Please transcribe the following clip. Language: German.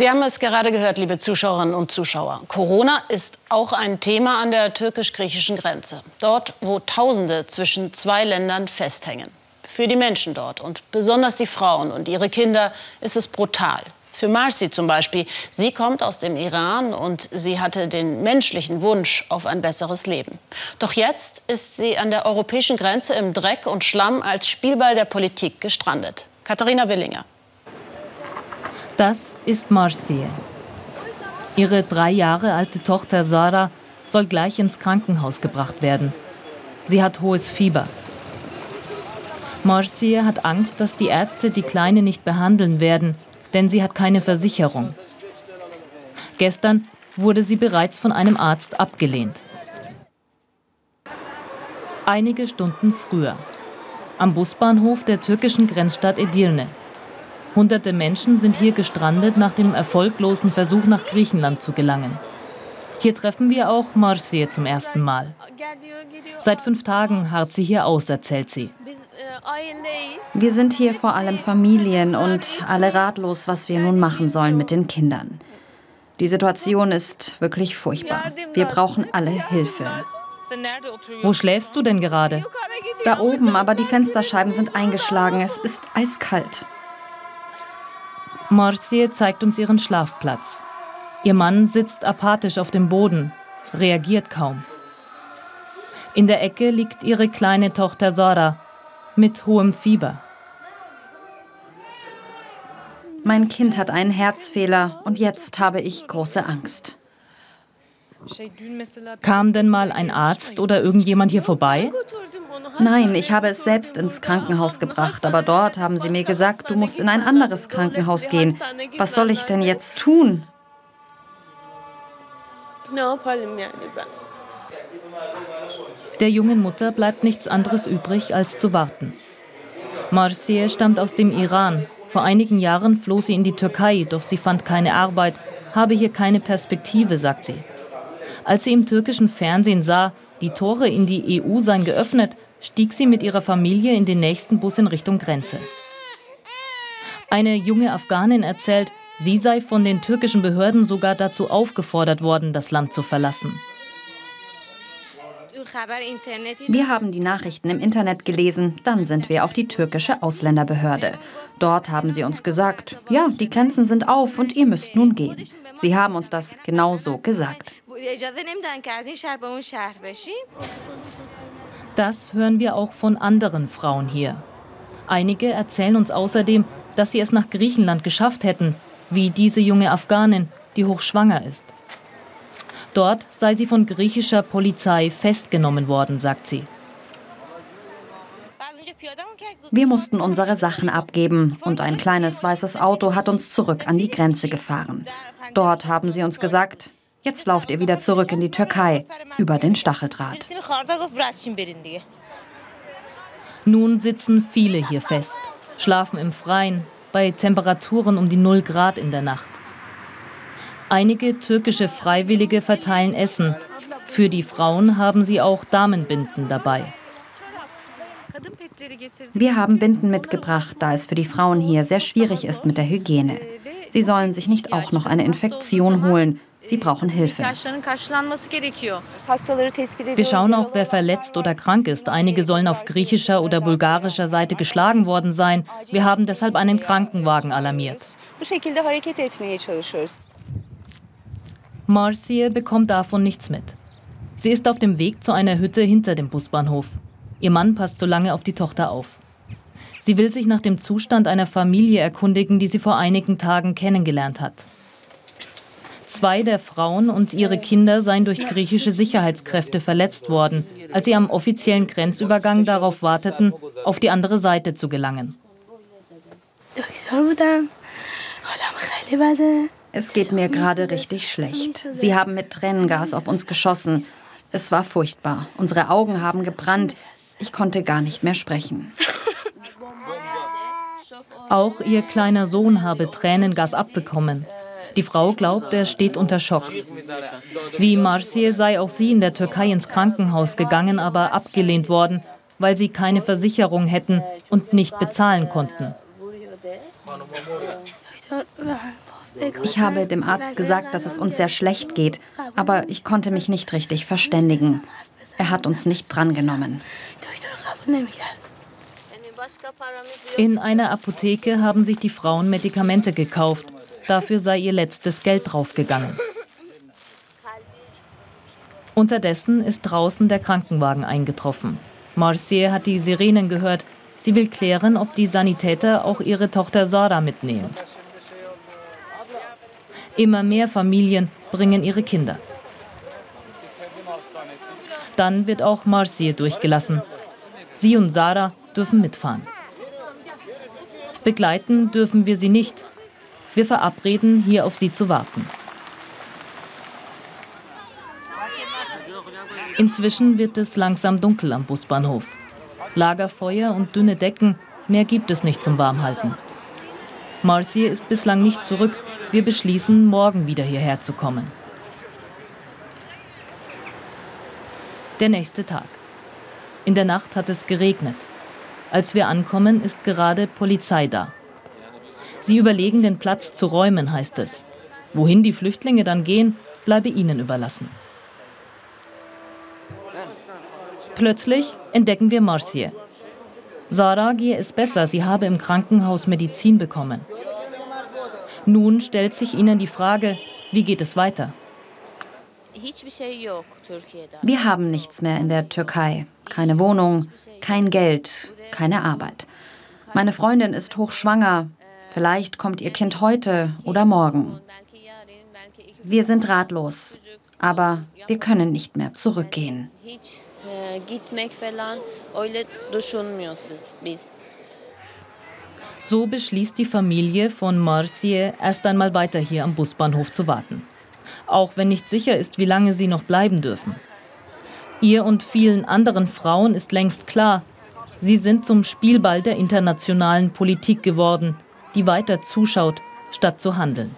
Sie haben es gerade gehört, liebe Zuschauerinnen und Zuschauer. Corona ist auch ein Thema an der türkisch-griechischen Grenze. Dort, wo Tausende zwischen zwei Ländern festhängen. Für die Menschen dort und besonders die Frauen und ihre Kinder ist es brutal. Für Marci zum Beispiel. Sie kommt aus dem Iran und sie hatte den menschlichen Wunsch auf ein besseres Leben. Doch jetzt ist sie an der europäischen Grenze im Dreck und Schlamm als Spielball der Politik gestrandet. Katharina Willinger. Das ist Marcie. Ihre drei Jahre alte Tochter Sarah soll gleich ins Krankenhaus gebracht werden. Sie hat hohes Fieber. Marcie hat Angst, dass die Ärzte die Kleine nicht behandeln werden, denn sie hat keine Versicherung. Gestern wurde sie bereits von einem Arzt abgelehnt. Einige Stunden früher. Am Busbahnhof der türkischen Grenzstadt Edirne. Hunderte Menschen sind hier gestrandet nach dem erfolglosen Versuch, nach Griechenland zu gelangen. Hier treffen wir auch Marcie zum ersten Mal. Seit fünf Tagen harrt sie hier aus, erzählt sie. Wir sind hier vor allem Familien und alle ratlos, was wir nun machen sollen mit den Kindern. Die Situation ist wirklich furchtbar. Wir brauchen alle Hilfe. Wo schläfst du denn gerade? Da oben, aber die Fensterscheiben sind eingeschlagen. Es ist eiskalt. Morsie zeigt uns ihren Schlafplatz. Ihr Mann sitzt apathisch auf dem Boden, reagiert kaum. In der Ecke liegt ihre kleine Tochter Sora mit hohem Fieber. Mein Kind hat einen Herzfehler und jetzt habe ich große Angst. Kam denn mal ein Arzt oder irgendjemand hier vorbei? Nein, ich habe es selbst ins Krankenhaus gebracht, aber dort haben sie mir gesagt, du musst in ein anderes Krankenhaus gehen. Was soll ich denn jetzt tun? Der jungen Mutter bleibt nichts anderes übrig, als zu warten. Marcie stammt aus dem Iran. Vor einigen Jahren floh sie in die Türkei, doch sie fand keine Arbeit, habe hier keine Perspektive, sagt sie. Als sie im türkischen Fernsehen sah, die Tore in die EU seien geöffnet, stieg sie mit ihrer Familie in den nächsten Bus in Richtung Grenze. Eine junge Afghanin erzählt, sie sei von den türkischen Behörden sogar dazu aufgefordert worden, das Land zu verlassen. Wir haben die Nachrichten im Internet gelesen, dann sind wir auf die türkische Ausländerbehörde. Dort haben sie uns gesagt, ja, die Grenzen sind auf und ihr müsst nun gehen. Sie haben uns das genau so gesagt. Das hören wir auch von anderen Frauen hier. Einige erzählen uns außerdem, dass sie es nach Griechenland geschafft hätten, wie diese junge Afghanin, die hochschwanger ist. Dort sei sie von griechischer Polizei festgenommen worden, sagt sie. Wir mussten unsere Sachen abgeben und ein kleines weißes Auto hat uns zurück an die Grenze gefahren. Dort haben sie uns gesagt, jetzt lauft ihr wieder zurück in die Türkei über den Stacheldraht. Nun sitzen viele hier fest, schlafen im Freien bei Temperaturen um die 0 Grad in der Nacht. Einige türkische Freiwillige verteilen Essen. Für die Frauen haben sie auch Damenbinden dabei. Wir haben Binden mitgebracht, da es für die Frauen hier sehr schwierig ist mit der Hygiene. Sie sollen sich nicht auch noch eine Infektion holen. Sie brauchen Hilfe. Wir schauen auch, wer verletzt oder krank ist. Einige sollen auf griechischer oder bulgarischer Seite geschlagen worden sein. Wir haben deshalb einen Krankenwagen alarmiert. Marcie bekommt davon nichts mit. Sie ist auf dem Weg zu einer Hütte hinter dem Busbahnhof. Ihr Mann passt so lange auf die Tochter auf. Sie will sich nach dem Zustand einer Familie erkundigen, die sie vor einigen Tagen kennengelernt hat. Zwei der Frauen und ihre Kinder seien durch griechische Sicherheitskräfte verletzt worden, als sie am offiziellen Grenzübergang darauf warteten, auf die andere Seite zu gelangen. Es geht mir gerade richtig schlecht. Sie haben mit Tränengas auf uns geschossen. Es war furchtbar. Unsere Augen haben gebrannt. Ich konnte gar nicht mehr sprechen. Auch ihr kleiner Sohn habe Tränengas abbekommen. Die Frau glaubt, er steht unter Schock. Wie Marcie sei auch sie in der Türkei ins Krankenhaus gegangen, aber abgelehnt worden, weil sie keine Versicherung hätten und nicht bezahlen konnten. Ich habe dem Arzt gesagt, dass es uns sehr schlecht geht, aber ich konnte mich nicht richtig verständigen. Er hat uns nicht drangenommen. In einer Apotheke haben sich die Frauen Medikamente gekauft. Dafür sei ihr letztes Geld draufgegangen. Unterdessen ist draußen der Krankenwagen eingetroffen. Marcier hat die Sirenen gehört. Sie will klären, ob die Sanitäter auch ihre Tochter Sara mitnehmen. Immer mehr Familien bringen ihre Kinder. Dann wird auch Marcier durchgelassen. Sie und Sarah dürfen mitfahren. Begleiten dürfen wir sie nicht. Wir verabreden, hier auf sie zu warten. Inzwischen wird es langsam dunkel am Busbahnhof. Lagerfeuer und dünne Decken, mehr gibt es nicht zum Warmhalten. Marcier ist bislang nicht zurück. Wir beschließen, morgen wieder hierher zu kommen. Der nächste Tag. In der Nacht hat es geregnet. Als wir ankommen, ist gerade Polizei da. Sie überlegen, den Platz zu räumen, heißt es. Wohin die Flüchtlinge dann gehen, bleibe ihnen überlassen. Plötzlich entdecken wir Marcier. Sarah gehe es besser, sie habe im Krankenhaus Medizin bekommen. Nun stellt sich ihnen die Frage, wie geht es weiter? Wir haben nichts mehr in der Türkei. Keine Wohnung, kein Geld, keine Arbeit. Meine Freundin ist hochschwanger. Vielleicht kommt ihr Kind heute oder morgen. Wir sind ratlos, aber wir können nicht mehr zurückgehen. So beschließt die Familie von Marcier erst einmal weiter hier am Busbahnhof zu warten. Auch wenn nicht sicher ist, wie lange sie noch bleiben dürfen. Ihr und vielen anderen Frauen ist längst klar, sie sind zum Spielball der internationalen Politik geworden, die weiter zuschaut, statt zu handeln.